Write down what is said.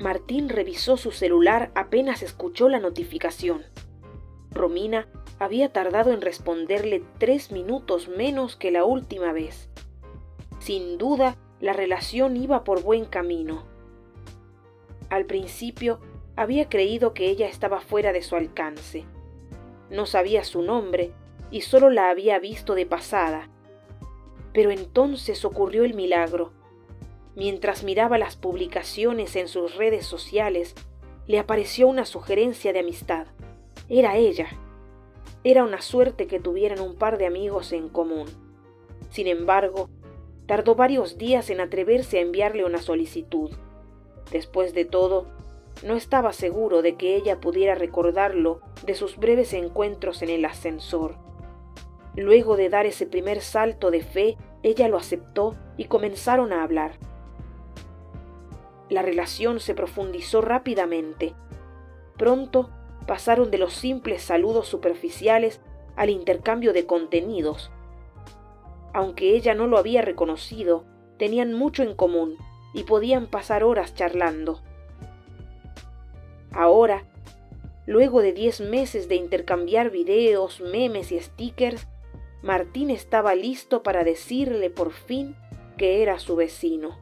Martín revisó su celular apenas escuchó la notificación. Romina había tardado en responderle tres minutos menos que la última vez. Sin duda, la relación iba por buen camino. Al principio, había creído que ella estaba fuera de su alcance. No sabía su nombre y solo la había visto de pasada. Pero entonces ocurrió el milagro. Mientras miraba las publicaciones en sus redes sociales, le apareció una sugerencia de amistad. Era ella. Era una suerte que tuvieran un par de amigos en común. Sin embargo, tardó varios días en atreverse a enviarle una solicitud. Después de todo, no estaba seguro de que ella pudiera recordarlo de sus breves encuentros en el ascensor. Luego de dar ese primer salto de fe, ella lo aceptó y comenzaron a hablar. La relación se profundizó rápidamente. Pronto pasaron de los simples saludos superficiales al intercambio de contenidos. Aunque ella no lo había reconocido, tenían mucho en común y podían pasar horas charlando. Ahora, luego de diez meses de intercambiar videos, memes y stickers, Martín estaba listo para decirle por fin que era su vecino.